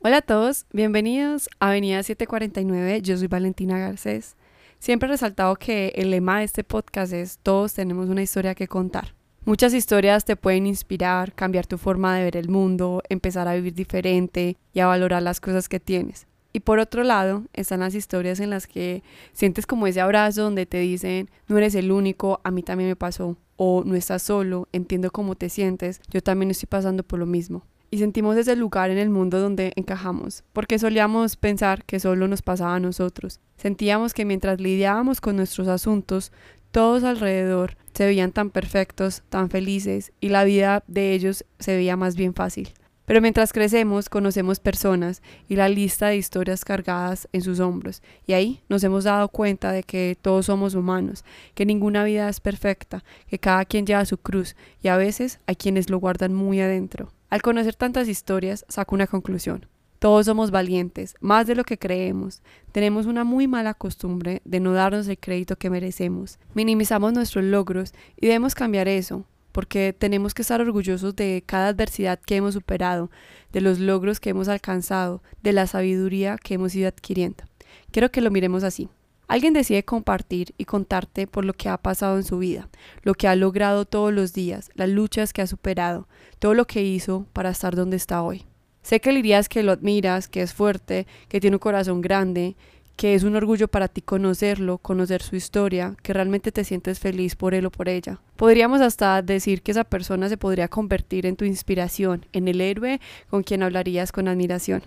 Hola a todos, bienvenidos a Avenida 749, yo soy Valentina Garcés. Siempre he resaltado que el lema de este podcast es todos tenemos una historia que contar. Muchas historias te pueden inspirar, cambiar tu forma de ver el mundo, empezar a vivir diferente y a valorar las cosas que tienes. Y por otro lado, están las historias en las que sientes como ese abrazo donde te dicen, no eres el único, a mí también me pasó, o no estás solo, entiendo cómo te sientes, yo también estoy pasando por lo mismo y sentimos ese lugar en el mundo donde encajamos, porque solíamos pensar que solo nos pasaba a nosotros. Sentíamos que mientras lidiábamos con nuestros asuntos, todos alrededor se veían tan perfectos, tan felices, y la vida de ellos se veía más bien fácil. Pero mientras crecemos, conocemos personas y la lista de historias cargadas en sus hombros, y ahí nos hemos dado cuenta de que todos somos humanos, que ninguna vida es perfecta, que cada quien lleva su cruz, y a veces hay quienes lo guardan muy adentro. Al conocer tantas historias, saco una conclusión. Todos somos valientes, más de lo que creemos. Tenemos una muy mala costumbre de no darnos el crédito que merecemos. Minimizamos nuestros logros y debemos cambiar eso, porque tenemos que estar orgullosos de cada adversidad que hemos superado, de los logros que hemos alcanzado, de la sabiduría que hemos ido adquiriendo. Quiero que lo miremos así. Alguien decide compartir y contarte por lo que ha pasado en su vida, lo que ha logrado todos los días, las luchas que ha superado, todo lo que hizo para estar donde está hoy. Sé que le dirías que lo admiras, que es fuerte, que tiene un corazón grande, que es un orgullo para ti conocerlo, conocer su historia, que realmente te sientes feliz por él o por ella. Podríamos hasta decir que esa persona se podría convertir en tu inspiración, en el héroe con quien hablarías con admiración.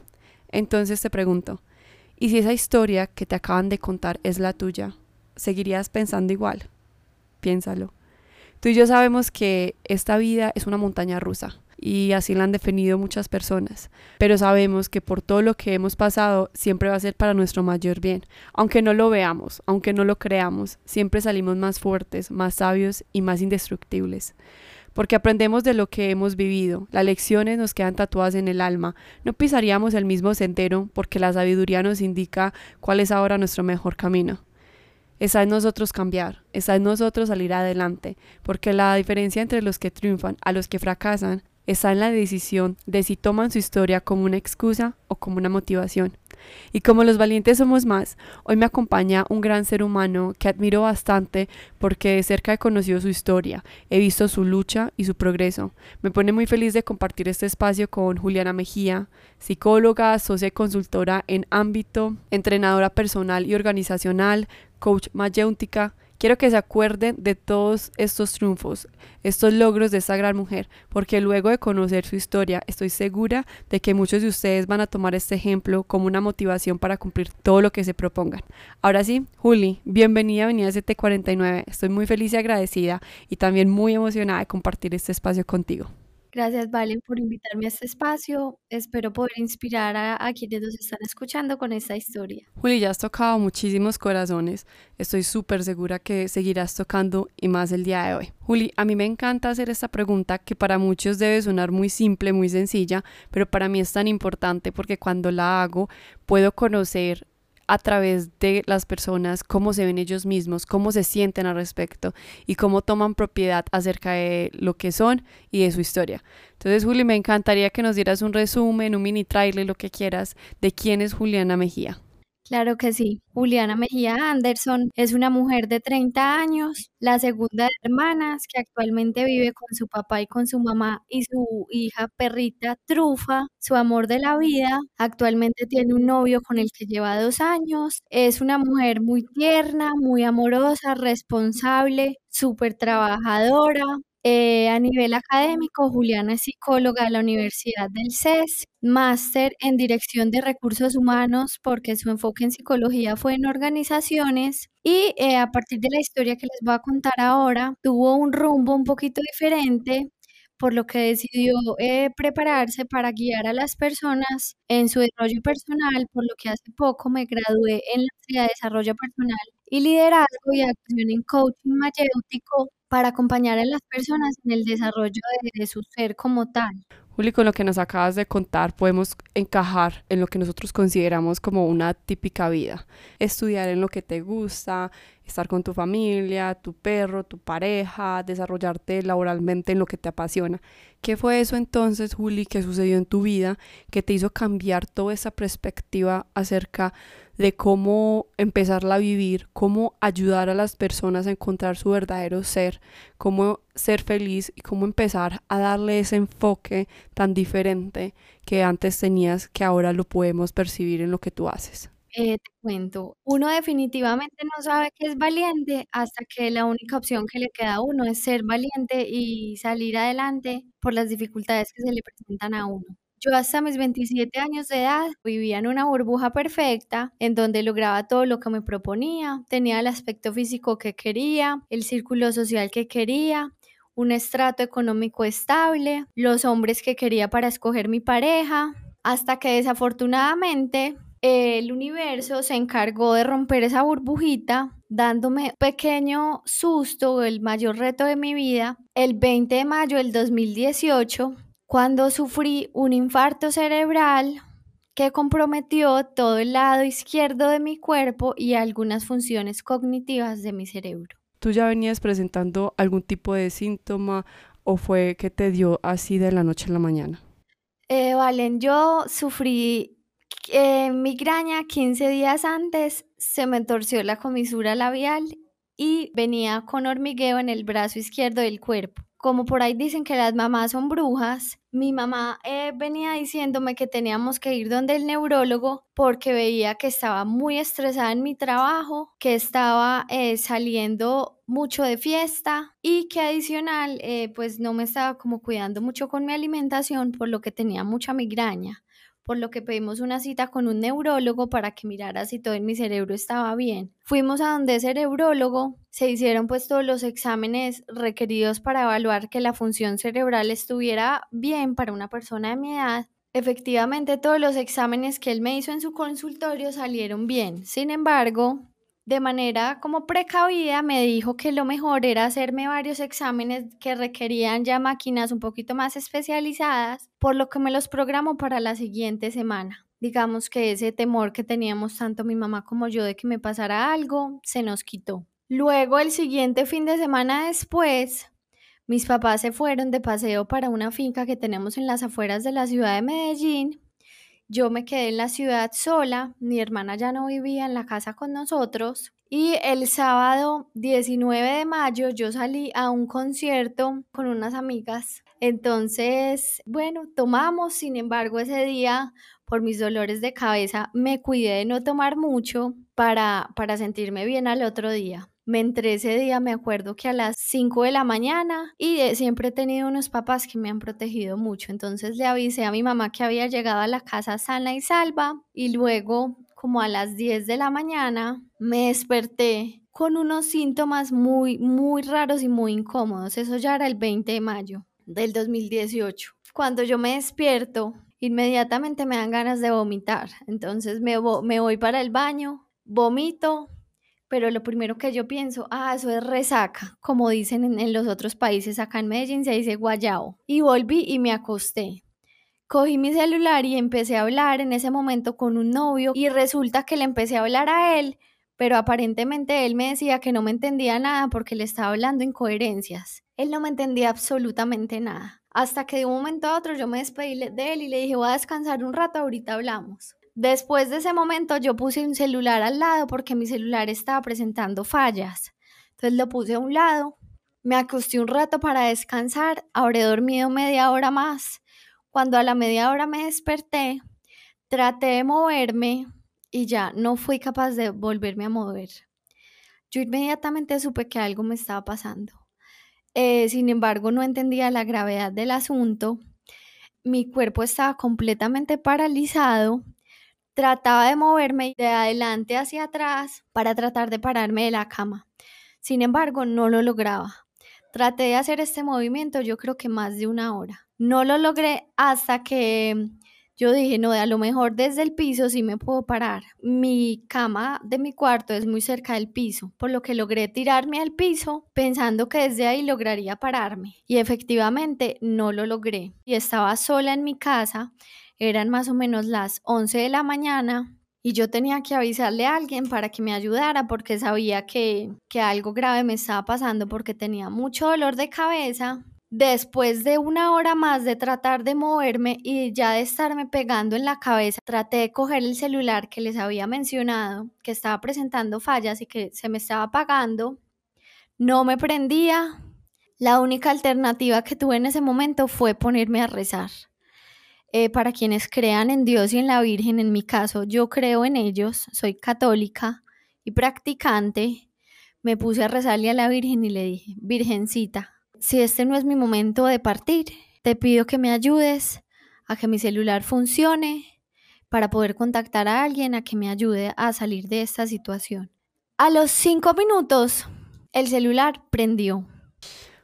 Entonces te pregunto, y si esa historia que te acaban de contar es la tuya, ¿seguirías pensando igual? Piénsalo. Tú y yo sabemos que esta vida es una montaña rusa y así la han definido muchas personas, pero sabemos que por todo lo que hemos pasado siempre va a ser para nuestro mayor bien. Aunque no lo veamos, aunque no lo creamos, siempre salimos más fuertes, más sabios y más indestructibles porque aprendemos de lo que hemos vivido, las lecciones nos quedan tatuadas en el alma, no pisaríamos el mismo sendero porque la sabiduría nos indica cuál es ahora nuestro mejor camino. Está en nosotros cambiar, está en nosotros salir adelante, porque la diferencia entre los que triunfan a los que fracasan está en la decisión de si toman su historia como una excusa o como una motivación. Y como los valientes somos más, hoy me acompaña un gran ser humano que admiro bastante porque de cerca he conocido su historia, he visto su lucha y su progreso. Me pone muy feliz de compartir este espacio con Juliana Mejía, psicóloga, socia y consultora en ámbito, entrenadora personal y organizacional, coach mayéutica, Quiero que se acuerden de todos estos triunfos, estos logros de esta gran mujer, porque luego de conocer su historia, estoy segura de que muchos de ustedes van a tomar este ejemplo como una motivación para cumplir todo lo que se propongan. Ahora sí, Juli, bienvenida a Avenida 749. Estoy muy feliz y agradecida y también muy emocionada de compartir este espacio contigo. Gracias, Valen, por invitarme a este espacio. Espero poder inspirar a, quienes nos están escuchando con esta historia. Juli, ya has tocado muchísimos corazones. Estoy súper segura que seguirás tocando y más el día de hoy. Juli, a mí me encanta hacer esta pregunta que para muchos debe sonar muy simple, muy sencilla, pero para mí es tan importante porque cuando la hago puedo conocer a través de las personas, cómo se ven ellos mismos, cómo se sienten al respecto y cómo toman propiedad acerca de lo que son y de su historia. Entonces, Juli, me encantaría que nos dieras un resumen, un mini trailer, lo que quieras, de quién es Juliana Mejía. Claro que sí. Juliana Mejía Anderson es una mujer de 30 años, la segunda de hermanas, que actualmente vive con su papá y con su mamá y su hija perrita Trufa, su amor de la vida. Actualmente tiene un novio con el que lleva dos años. Es una mujer muy tierna, muy amorosa, responsable, súper trabajadora, eh, a nivel académico, Juliana es psicóloga de la Universidad del CES, máster en Dirección de Recursos Humanos porque su enfoque en psicología fue en organizaciones y eh, a partir de la historia que les voy a contar ahora, tuvo un rumbo un poquito diferente por lo que decidió eh, prepararse para guiar a las personas en su desarrollo personal, por lo que hace poco me gradué en la de Desarrollo Personal y Liderazgo y Acción en Coaching Mayéutico para acompañar a las personas en el desarrollo de, su ser como tal. Juli, con lo que nos acabas de contar, podemos encajar en lo que nosotros consideramos como una típica vida. Estudiar en lo que te gusta, estar con tu familia, tu perro, tu pareja, desarrollarte laboralmente en lo que te apasiona. ¿Qué fue eso entonces, Juli, que sucedió en tu vida que te hizo cambiar toda esa perspectiva acerca de cómo empezarla a vivir, cómo ayudar a las personas a encontrar su verdadero ser, cómo ser feliz y cómo empezar a darle ese enfoque tan diferente que antes tenías que ahora lo podemos percibir en lo que tú haces? Eh, te cuento, uno definitivamente no sabe que es valiente hasta que la única opción que le queda a uno es ser valiente y salir adelante por las dificultades que se le presentan a uno. Yo hasta mis 27 años de edad vivía en una burbuja perfecta en donde lograba todo lo que me proponía, tenía el aspecto físico que quería, el círculo social que quería, un estrato económico estable, los hombres que quería para escoger mi pareja, hasta que desafortunadamente el universo se encargó de romper esa burbujita dándome un pequeño susto, el mayor reto de mi vida, el 20 de mayo del 2018, cuando sufrí un infarto cerebral que comprometió todo el lado izquierdo de mi cuerpo y algunas funciones cognitivas de mi cerebro. ¿Tú ya venías presentando algún tipo de síntoma o fue que te dio así de la noche a la mañana? Eh, Valen, yo sufrí eh, migraña 15 días antes, se me torció la comisura labial y venía con hormigueo en el brazo izquierdo del cuerpo. Como por ahí dicen que las mamás son brujas, mi mamá eh, venía diciéndome que teníamos que ir donde el neurólogo porque veía que estaba muy estresada en mi trabajo, que estaba eh, saliendo mucho de fiesta y que adicional eh, pues no me estaba como cuidando mucho con mi alimentación por lo que tenía mucha migraña por lo que pedimos una cita con un neurólogo para que mirara si todo en mi cerebro estaba bien. Fuimos a donde ese neurólogo, se hicieron pues todos los exámenes requeridos para evaluar que la función cerebral estuviera bien para una persona de mi edad. Efectivamente, todos los exámenes que él me hizo en su consultorio salieron bien. Sin embargo, de manera como precavida me dijo que lo mejor era hacerme varios exámenes que requerían ya máquinas un poquito más especializadas, por lo que me los programó para la siguiente semana. Digamos que ese temor que teníamos tanto mi mamá como yo de que me pasara algo se nos quitó. Luego el siguiente fin de semana después, mis papás se fueron de paseo para una finca que tenemos en las afueras de la ciudad de Medellín yo me quedé en la ciudad sola, mi hermana ya no vivía en la casa con nosotros y el sábado 19 de mayo yo salí a un concierto con unas amigas. Entonces, bueno, tomamos, sin embargo, ese día por mis dolores de cabeza me cuidé de no tomar mucho para, para sentirme bien al otro día. Me entré ese día, me acuerdo que a las 5 de la mañana y eh, siempre he tenido unos papás que me han protegido mucho. Entonces le avisé a mi mamá que había llegado a la casa sana y salva y luego como a las 10 de la mañana me desperté con unos síntomas muy, muy raros y muy incómodos. Eso ya era el 20 de mayo del 2018. Cuando yo me despierto, inmediatamente me dan ganas de vomitar. Entonces me voy para el baño, vomito, pero lo primero que yo pienso, ah, eso es resaca, como dicen en, los otros países, acá en Medellín se dice guayao. Y volví y me acosté. Cogí mi celular y empecé a hablar en ese momento con un novio y resulta que le empecé a hablar a él, pero aparentemente él me decía que no me entendía nada porque le estaba hablando incoherencias. Él no me entendía absolutamente nada. Hasta que de un momento a otro yo me despedí de él y le dije, voy a descansar un rato, ahorita hablamos. Después de ese momento yo puse un celular al lado porque mi celular estaba presentando fallas. Entonces lo puse a un lado, me acosté un rato para descansar, habré dormido media hora más. Cuando a la media hora me desperté, traté de moverme y ya no fui capaz de volverme a mover. Yo inmediatamente supe que algo me estaba pasando. Eh, sin embargo, no entendía la gravedad del asunto. Mi cuerpo estaba completamente paralizado Trataba de moverme de adelante hacia atrás para tratar de pararme de la cama. Sin embargo, no lo lograba. Traté de hacer este movimiento yo creo que más de una hora. No lo logré hasta que yo dije, no, a lo mejor desde el piso sí me puedo parar. Mi cama de mi cuarto es muy cerca del piso, por lo que logré tirarme al piso pensando que desde ahí lograría pararme. Y efectivamente no lo logré. Y estaba sola en mi casa eran más o menos las 11 de la mañana y yo tenía que avisarle a alguien para que me ayudara porque sabía que, que algo grave me estaba pasando porque tenía mucho dolor de cabeza. Después de una hora más de tratar de moverme y ya de estarme pegando en la cabeza, traté de coger el celular que les había mencionado, que estaba presentando fallas y que se me estaba apagando. No me prendía. La única alternativa que tuve en ese momento fue ponerme a rezar. Eh, para quienes crean en Dios y en la Virgen, en mi caso, yo creo en ellos, soy católica y practicante, me puse a rezarle a la Virgen y le dije, Virgencita, si este no es mi momento de partir, te pido que me ayudes a que mi celular funcione para poder contactar a alguien a que me ayude a salir de esta situación. A los cinco minutos, el celular prendió.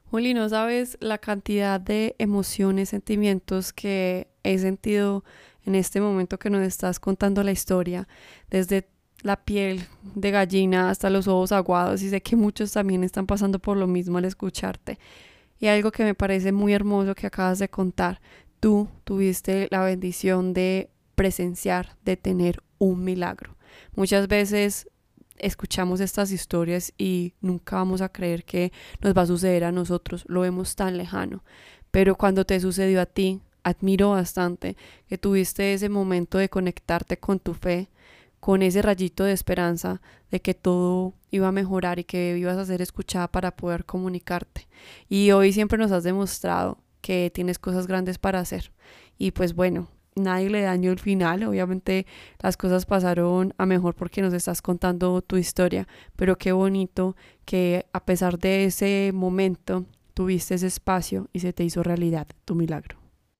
Juli, no sabes la cantidad de emociones, sentimientos que he sentido en este momento que nos estás contando la historia, desde la piel de gallina hasta los ojos aguados y sé que muchos también están pasando por lo mismo al escucharte. Y algo que me parece muy hermoso que acabas de contar, tú tuviste la bendición de presenciar, de tener un milagro. Muchas veces escuchamos estas historias y nunca vamos a creer que nos va a suceder a nosotros, lo vemos tan lejano, pero cuando te sucedió a ti, admiro bastante que tuviste ese momento de conectarte con tu fe, con ese rayito de esperanza de que todo iba a mejorar y que ibas a ser escuchada para poder comunicarte. Y hoy siempre nos has demostrado que tienes cosas grandes para hacer. Y pues bueno, nadie le dañó el final, obviamente las cosas pasaron a mejor porque nos estás contando tu historia, pero qué bonito que a pesar de ese momento tuviste ese espacio y se te hizo realidad tu milagro.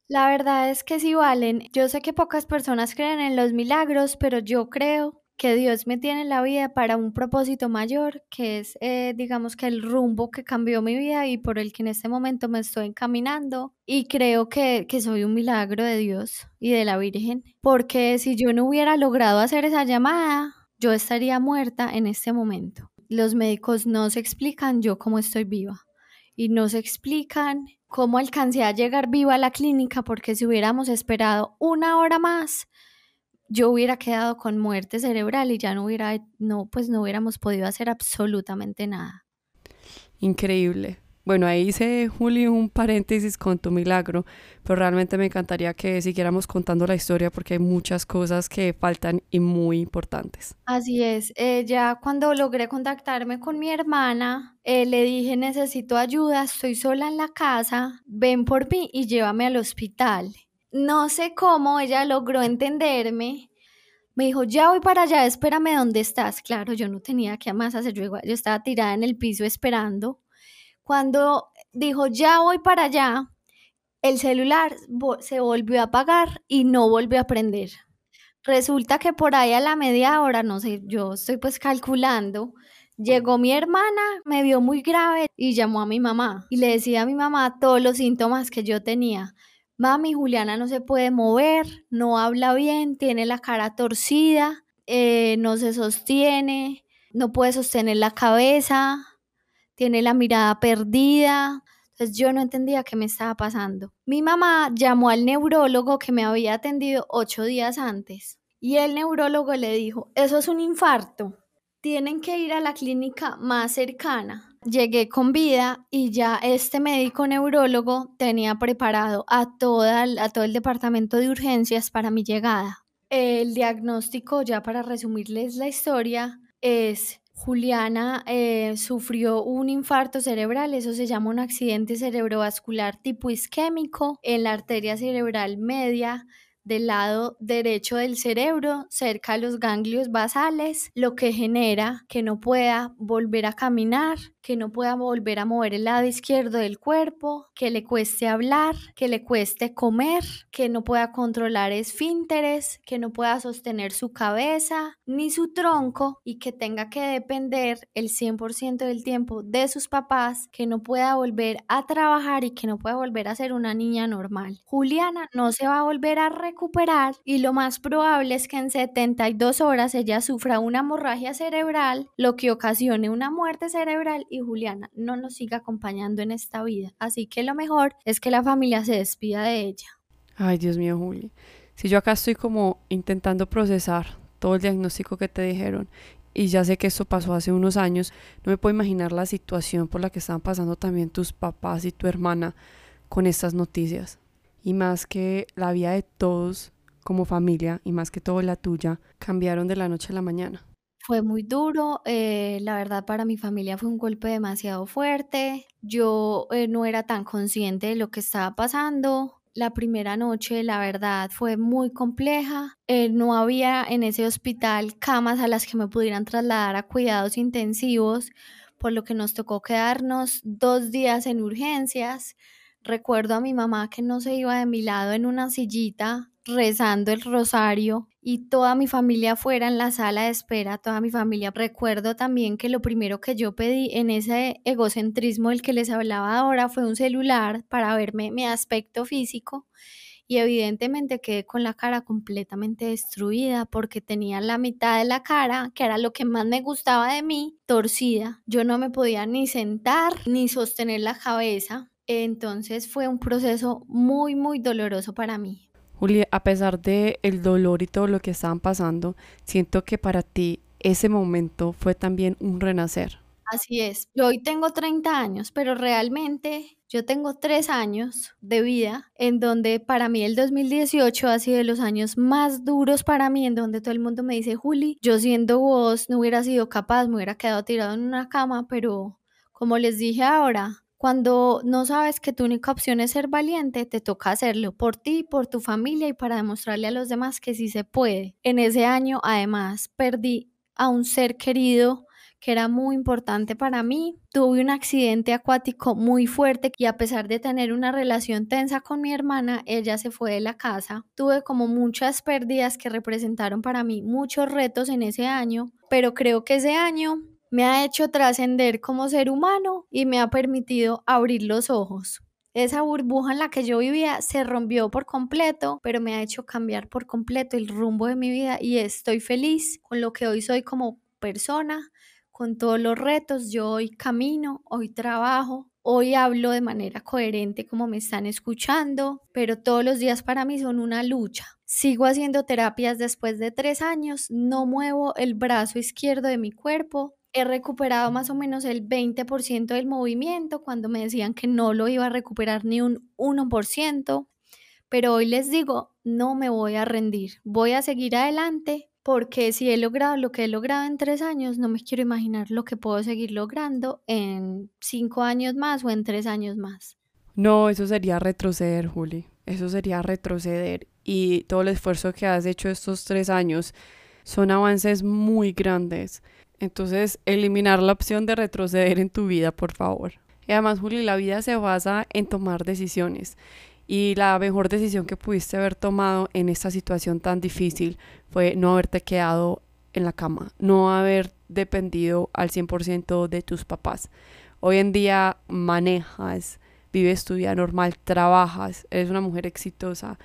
La verdad es que sí valen. Yo sé que pocas personas creen en los milagros, pero yo creo que Dios me tiene en la vida para un propósito mayor, que es, eh, digamos, que el rumbo que cambió mi vida y por el que en este momento me estoy encaminando. Y creo que, que soy un milagro de Dios y de la Virgen, porque si yo no hubiera logrado hacer esa llamada, yo estaría muerta en este momento. Los médicos no se explican yo cómo estoy viva y no se explican cómo alcancé a llegar viva a la clínica porque si hubiéramos esperado una hora más, yo hubiera quedado con muerte cerebral y ya no hubiera, no, pues no hubiéramos podido hacer absolutamente nada. Increíble. Bueno, ahí hice, Juli, un paréntesis con tu milagro, pero realmente me encantaría que siguiéramos contando la historia porque hay muchas cosas que faltan y muy importantes. Así es, eh, ya cuando logré contactarme con mi hermana, eh, le dije, necesito ayuda, estoy sola en la casa, ven por mí y llévame al hospital. No sé cómo ella logró entenderme. Me dijo, ya voy para allá, espérame dónde estás. Claro, yo no tenía que más hacer, yo, yo estaba tirada en el piso esperando. Cuando dijo, ya voy para allá, el celular se volvió a apagar y no volvió a prender. Resulta que por ahí a la media hora, no sé, yo estoy pues calculando, llegó mi hermana, me vio muy grave y llamó a mi mamá y le decía a mi mamá todos los síntomas que yo tenía. Mami, Juliana no se puede mover, no habla bien, tiene la cara torcida, eh, no se sostiene, no puede sostener la cabeza, tiene la mirada perdida. Entonces yo no entendía qué me estaba pasando. Mi mamá llamó al neurólogo que me había atendido ocho días antes y el neurólogo le dijo, eso es un infarto, tienen que ir a la clínica más cercana. Llegué con vida y ya este médico neurólogo tenía preparado a, toda, a todo el departamento de urgencias para mi llegada. El diagnóstico, ya para resumirles la historia, es Juliana eh, sufrió un infarto cerebral, eso se llama un accidente cerebrovascular tipo isquémico en la arteria cerebral media del lado derecho del cerebro, cerca de los ganglios basales, lo que genera que no pueda volver a caminar, que no pueda volver a mover el lado izquierdo del cuerpo, que le cueste hablar, que le cueste comer, que no pueda controlar esfínteres, que no pueda sostener su cabeza ni su tronco y que tenga que depender el 100% del tiempo de sus papás, que no pueda volver a trabajar y que no pueda volver a ser una niña normal. Juliana no se va a volver a recuperar y lo más probable es que en 72 horas ella sufra una hemorragia cerebral, lo que ocasione una muerte cerebral y Juliana no nos siga acompañando en esta vida. Así que lo mejor es que la familia se despida de ella. Ay, Dios mío, Juli. Si yo acá estoy como intentando procesar todo el diagnóstico que te dijeron. Y ya sé que esto pasó hace unos años, no me puedo imaginar la situación por la que estaban pasando también tus papás y tu hermana con estas noticias. Y más que la vida de todos como familia y más que todo la tuya cambiaron de la noche a la mañana. Fue muy duro, eh, la verdad para mi familia fue un golpe demasiado fuerte. Yo eh, no era tan consciente de lo que estaba pasando. La primera noche, la verdad, fue muy compleja. Eh, no había en ese hospital camas a las que me pudieran trasladar a cuidados intensivos, por lo que nos tocó quedarnos dos días en urgencias. Recuerdo a mi mamá que no se iba de mi lado en una sillita rezando el rosario y toda mi familia fuera en la sala de espera, toda mi familia. Recuerdo también que lo primero que yo pedí en ese egocentrismo del que les hablaba ahora fue un celular para verme mi aspecto físico y evidentemente quedé con la cara completamente destruida porque tenía la mitad de la cara, que era lo que más me gustaba de mí, torcida. Yo no me podía ni sentar ni sostener la cabeza. Entonces fue un proceso muy, muy doloroso para mí. Julia, a pesar de el dolor y todo lo que estaban pasando, siento que para ti ese momento fue también un renacer. Así es. Yo hoy tengo 30 años, pero realmente yo tengo tres años de vida en donde para mí el 2018 ha sido de los años más duros para mí, en donde todo el mundo me dice, Juli, yo siendo vos no hubiera sido capaz, me hubiera quedado tirado en una cama, pero como les dije ahora, cuando no sabes que tu única opción es ser valiente, te toca hacerlo por ti, por tu familia y para demostrarle a los demás que sí se puede. En ese año, además, perdí a un ser querido que era muy importante para mí. Tuve un accidente acuático muy fuerte y a pesar de tener una relación tensa con mi hermana, ella se fue de la casa. Tuve como muchas pérdidas que representaron para mí muchos retos en ese año, pero creo que ese año me ha hecho trascender como ser humano y me ha permitido abrir los ojos. Esa burbuja en la que yo vivía se rompió por completo, pero me ha hecho cambiar por completo el rumbo de mi vida y estoy feliz con lo que hoy soy como persona, con todos los retos. Yo hoy camino, hoy trabajo, hoy hablo de manera coherente como me están escuchando, pero todos los días para mí son una lucha. Sigo haciendo terapias después de tres años, no muevo el brazo izquierdo de mi cuerpo, he recuperado más o menos el 20% del movimiento cuando me decían que no lo iba a recuperar ni un 1%, pero hoy les digo, no me voy a rendir, voy a seguir adelante porque si he logrado lo que he logrado en tres años, no me quiero imaginar lo que puedo seguir logrando en cinco años más o en tres años más. No, eso sería retroceder, Juli. Eso sería retroceder. Y todo el esfuerzo que has hecho estos tres años son avances muy grandes. Entonces, eliminar la opción de retroceder en tu vida, por favor. Y además, Juli, la vida se basa en tomar decisiones. Y la mejor decisión que pudiste haber tomado en esta situación tan difícil fue no haberte quedado en la cama, no haber dependido al 100% de tus papás. Hoy en día manejas, vives tu vida normal, trabajas, eres una mujer exitosa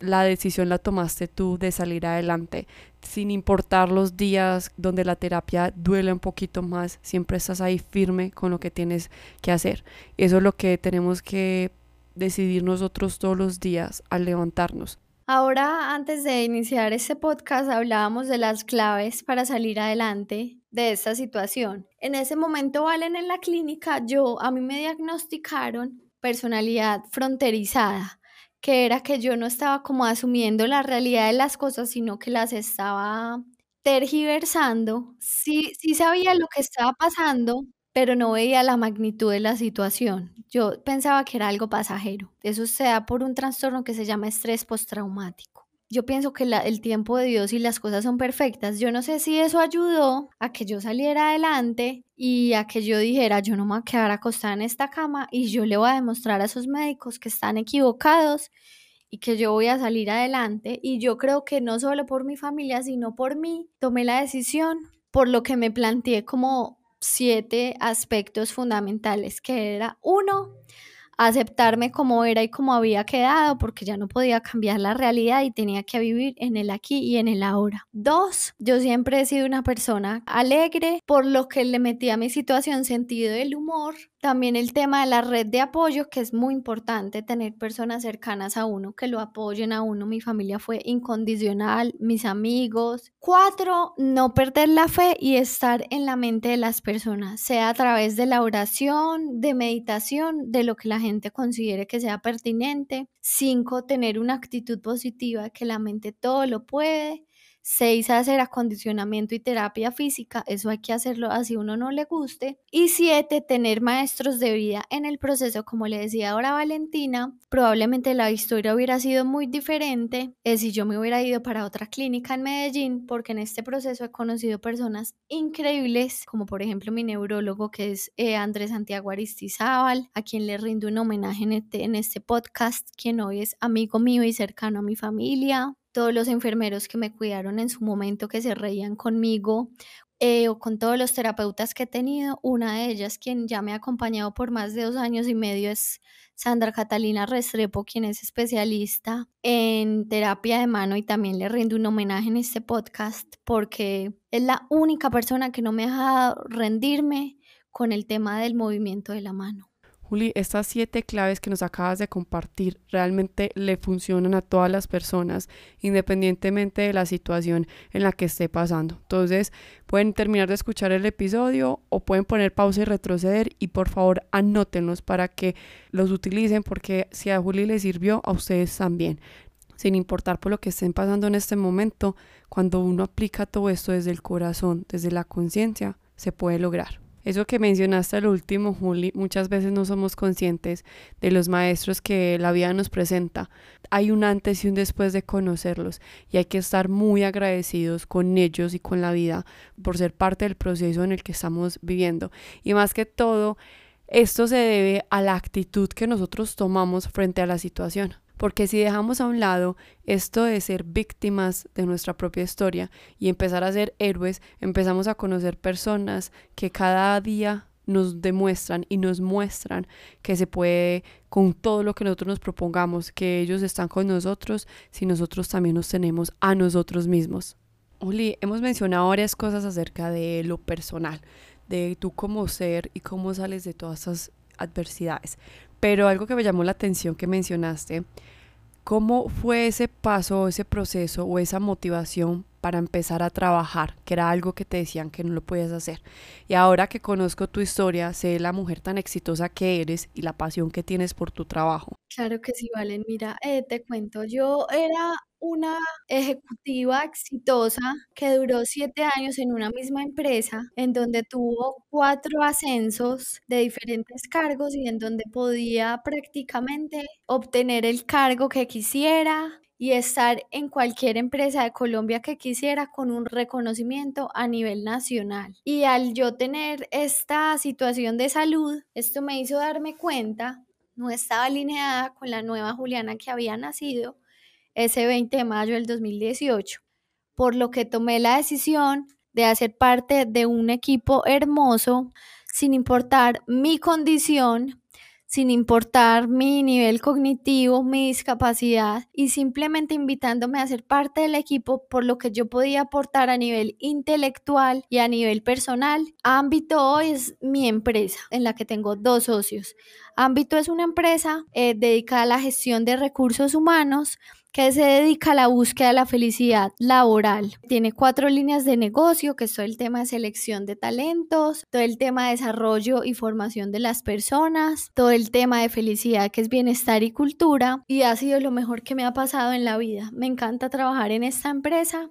la decisión la tomaste tú de salir adelante, sin importar los días donde la terapia duele un poquito más, siempre estás ahí firme con lo que tienes que hacer. Eso es lo que tenemos que decidir nosotros todos los días al levantarnos. Ahora, antes de iniciar este podcast, hablábamos de las claves para salir adelante de esta situación. En ese momento, Valen, en la clínica, yo, a mí me diagnosticaron personalidad fronterizada que era que yo no estaba como asumiendo la realidad de las cosas, sino que las estaba tergiversando. Sí, sí sabía lo que estaba pasando, pero no veía la magnitud de la situación. Yo pensaba que era algo pasajero. Eso se da por un trastorno que se llama estrés postraumático yo pienso que el tiempo de Dios y las cosas son perfectas. Yo no sé si eso ayudó a que yo saliera adelante y a que yo dijera, yo no me voy a quedar acostada en esta cama y yo le voy a demostrar a esos médicos que están equivocados y que yo voy a salir adelante. Y yo creo que no solo por mi familia, sino por mí, tomé la decisión por lo que me planteé como siete aspectos fundamentales, que era uno, aceptarme como era y como había quedado, porque ya no podía cambiar la realidad y tenía que vivir en el aquí y en el ahora. Dos, yo siempre he sido una persona alegre, por lo que le metí a mi situación sentido del humor También el tema de la red de apoyo, que es muy importante tener personas cercanas a uno que lo apoyen a uno. Mi familia fue incondicional, mis amigos. Cuatro, no perder la fe y estar en la mente de las personas, sea a través de la oración, de meditación, de lo que la gente considere que sea pertinente. Cinco, tener una actitud positiva, que la mente todo lo puede. Seis, hacer acondicionamiento y terapia física, eso hay que hacerlo así uno no le guste. Y siete, tener maestros de vida en el proceso, como le decía ahora Valentina, probablemente la historia hubiera sido muy diferente eh, si yo me hubiera ido para otra clínica en Medellín, porque en este proceso he conocido personas increíbles, como por ejemplo mi neurólogo que es eh, Andrés Santiago Aristizábal, a quien le rindo un homenaje en este, en este podcast, quien hoy es amigo mío y cercano a mi familia todos los enfermeros que me cuidaron en su momento, que se reían conmigo, eh, o con todos los terapeutas que he tenido. Una de ellas, quien ya me ha acompañado por más de dos años y medio, es Sandra Catalina Restrepo, quien es especialista en terapia de mano y también le rindo un homenaje en este podcast porque es la única persona que no me ha dejado rendirme con el tema del movimiento de la mano. Juli, estas siete claves que nos acabas de compartir realmente le funcionan a todas las personas, independientemente de la situación en la que esté pasando. Entonces, pueden terminar de escuchar el episodio o pueden poner pausa y retroceder y por favor anótenlos para que los utilicen porque si a Juli le sirvió, a ustedes también. Sin importar por lo que estén pasando en este momento, cuando uno aplica todo esto desde el corazón, desde la conciencia, se puede lograr. Eso que mencionaste al último, Juli, muchas veces no somos conscientes de los maestros que la vida nos presenta. Hay un antes y un después de conocerlos y hay que estar muy agradecidos con ellos y con la vida por ser parte del proceso en el que estamos viviendo. Y más que todo, esto se debe a la actitud que nosotros tomamos frente a la situación. Porque si dejamos a un lado esto de ser víctimas de nuestra propia historia y empezar a ser héroes, empezamos a conocer personas que cada día nos demuestran y nos muestran que se puede con todo lo que nosotros nos propongamos, que ellos están con nosotros si nosotros también nos tenemos a nosotros mismos. Uli, hemos mencionado varias cosas acerca de lo personal, de tú como ser y cómo sales de todas esas adversidades. Pero algo que me llamó la atención que mencionaste, ¿cómo fue ese paso, ese proceso o esa motivación para empezar a trabajar, que era algo que te decían que no lo podías hacer. Y ahora que conozco tu historia, sé la mujer tan exitosa que eres y la pasión que tienes por tu trabajo. Claro que sí, Valen. Mira, eh, te cuento, yo era una ejecutiva exitosa que duró siete años en una misma empresa, en donde tuvo cuatro ascensos de diferentes cargos y en donde podía prácticamente obtener el cargo que quisiera, y estar en cualquier empresa de Colombia que quisiera con un reconocimiento a nivel nacional. Y al yo tener esta situación de salud, esto me hizo darme cuenta, no estaba alineada con la nueva Juliana que había nacido ese 20 de mayo del 2018, por lo que tomé la decisión de hacer parte de un equipo hermoso sin importar mi condición sin importar mi nivel cognitivo, mi discapacidad y simplemente invitándome a ser parte del equipo por lo que yo podía aportar a nivel intelectual y a nivel personal. Ámbito hoy es mi empresa en la que tengo dos socios. Ámbito es una empresa eh, dedicada a la gestión de recursos humanos que se dedica a la búsqueda de la felicidad laboral. Tiene cuatro líneas de negocio, que es todo el tema de selección de talentos, todo el tema de desarrollo y formación de las personas, todo el tema de felicidad, que es bienestar y cultura, y ha sido lo mejor que me ha pasado en la vida. Me encanta trabajar en esta empresa.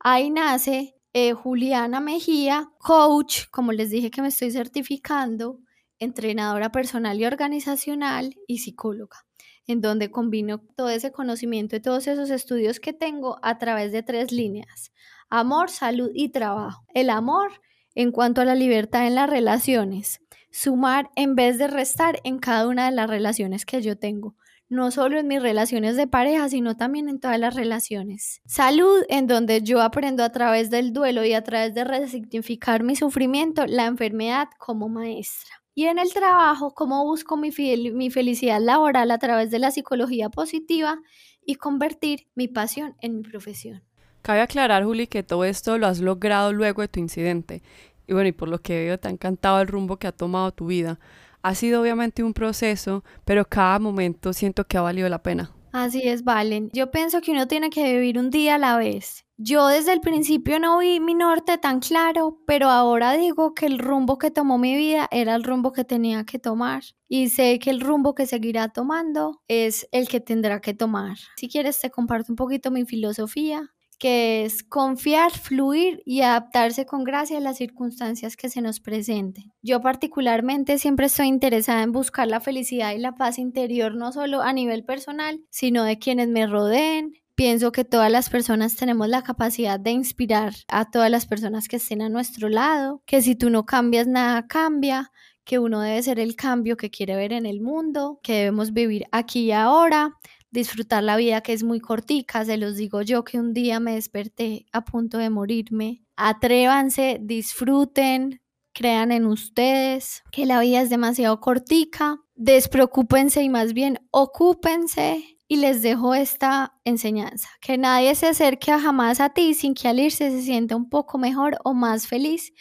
Ahí nace eh, Juliana Mejía, coach, como les dije que me estoy certificando, entrenadora personal y organizacional y psicóloga en donde combino todo ese conocimiento y todos esos estudios que tengo a través de tres líneas, amor, salud y trabajo. El amor en cuanto a la libertad en las relaciones, sumar en vez de restar en cada una de las relaciones que yo tengo no solo en mis relaciones de pareja, sino también en todas las relaciones. Salud, en donde yo aprendo a través del duelo y a través de resignificar mi sufrimiento, la enfermedad como maestra. Y en el trabajo, cómo busco mi, mi felicidad laboral a través de la psicología positiva y convertir mi pasión en mi profesión. Cabe aclarar, Juli, que todo esto lo has logrado luego de tu incidente. Y bueno, y por lo que veo, te ha encantado el rumbo que ha tomado tu vida. Ha sido obviamente un proceso, pero cada momento siento que ha valido la pena. Así es, Valen. Yo pienso que uno tiene que vivir un día a la vez. Yo desde el principio no vi mi norte tan claro, pero ahora digo que el rumbo que tomó mi vida era el rumbo que tenía que tomar. Y sé que el rumbo que seguirá tomando es el que tendrá que tomar. Si quieres, te comparto un poquito mi filosofía que es confiar, fluir y adaptarse con gracia a las circunstancias que se nos presenten. Yo particularmente siempre estoy interesada en buscar la felicidad y la paz interior, no solo a nivel personal, sino de quienes me rodeen. Pienso que todas las personas tenemos la capacidad de inspirar a todas las personas que estén a nuestro lado, que si tú no cambias, nada cambia, que uno debe ser el cambio que quiere ver en el mundo, que debemos vivir aquí y ahora, disfrutar la vida que es muy cortica, se los digo yo que un día me desperté a punto de morirme. Atrévanse, disfruten, crean en ustedes, que la vida es demasiado cortica, despreocúpense y más bien ocúpense y les dejo esta enseñanza, que nadie se acerque jamás a ti sin que al irse se sienta un poco mejor o más feliz.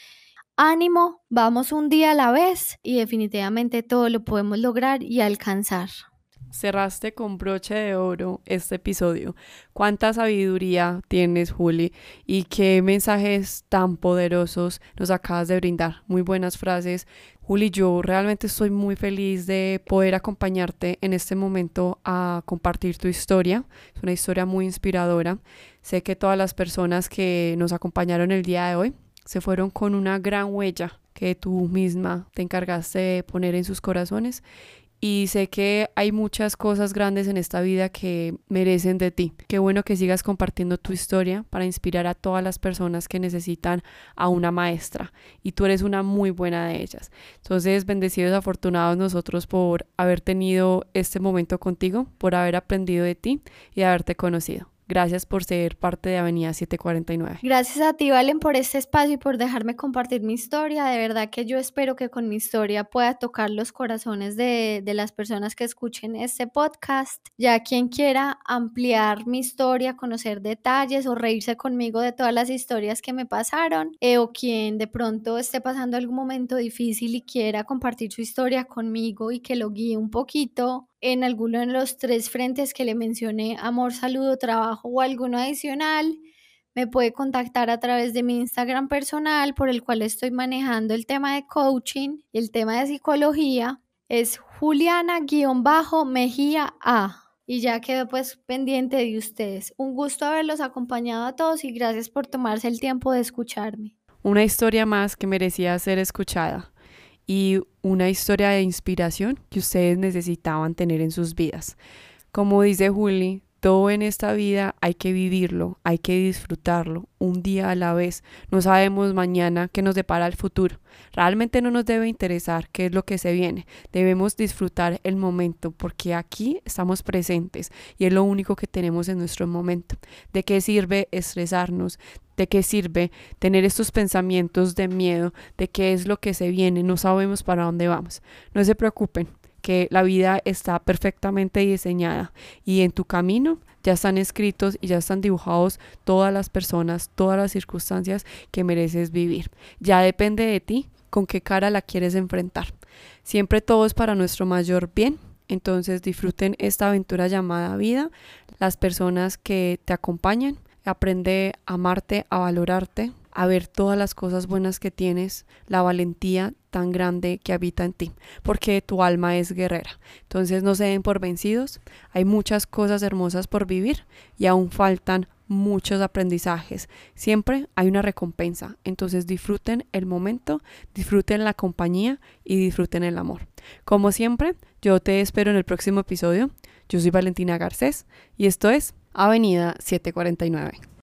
Ánimo, vamos un día a la vez y definitivamente todo lo podemos lograr y alcanzar cerraste con broche de oro este episodio. Cuánta sabiduría tienes, Juli, y qué mensajes tan poderosos nos acabas de brindar. Muy buenas frases. Juli, yo realmente estoy muy feliz de poder acompañarte en este momento a compartir tu historia. Es una historia muy inspiradora. Sé que todas las personas que nos acompañaron el día de hoy se fueron con una gran huella que tú misma te encargaste de poner en sus corazones y sé que hay muchas cosas grandes en esta vida que merecen de ti. Qué bueno que sigas compartiendo tu historia para inspirar a todas las personas que necesitan a una maestra y tú eres una muy buena de ellas. Entonces, bendecidos, afortunados nosotros por haber tenido este momento contigo, por haber aprendido de ti y haberte conocido. Gracias por ser parte de Avenida 749. Gracias a ti, Valen, por este espacio y por dejarme compartir mi historia. De verdad que yo espero que con mi historia pueda tocar los corazones de, de las personas que escuchen este podcast. Ya quien quiera ampliar mi historia, conocer detalles o reírse conmigo de todas las historias que me pasaron, eh, o quien de pronto esté pasando algún momento difícil y quiera compartir su historia conmigo y que lo guíe un poquito, en alguno de los tres frentes que le mencioné, amor, salud trabajo o alguno adicional, me puede contactar a través de mi Instagram personal por el cual estoy manejando el tema de coaching, el tema de psicología. Es Juliana-Mejía A. Y ya quedo pues pendiente de ustedes. Un gusto haberlos acompañado a todos y gracias por tomarse el tiempo de escucharme. Una historia más que merecía ser escuchada y una historia de inspiración que ustedes necesitaban tener en sus vidas. Como dice Juli, todo en esta vida hay que vivirlo, hay que disfrutarlo, un día a la vez. No sabemos mañana qué nos depara el futuro. Realmente no nos debe interesar qué es lo que se viene. Debemos disfrutar el momento porque aquí estamos presentes y es lo único que tenemos en nuestro momento. ¿De qué sirve estresarnos? ¿De qué sirve tener estos pensamientos de miedo de qué es lo que se viene? No sabemos para dónde vamos. No se preocupen, que la vida está perfectamente diseñada y en tu camino ya están escritos y ya están dibujados todas las personas, todas las circunstancias que mereces vivir. Ya depende de ti con qué cara la quieres enfrentar. Siempre todo es para nuestro mayor bien. Entonces disfruten esta aventura llamada vida, las personas que te acompañan, aprende a amarte, a valorarte, a ver todas las cosas buenas que tienes, la valentía tan grande que habita en ti, porque tu alma es guerrera. Entonces no se den por vencidos, hay muchas cosas hermosas por vivir y aún faltan muchos aprendizajes. Siempre hay una recompensa, entonces disfruten el momento, disfruten la compañía y disfruten el amor. Como siempre, yo te espero en el próximo episodio. Yo soy Valentina Garcés y esto es Avenida 749.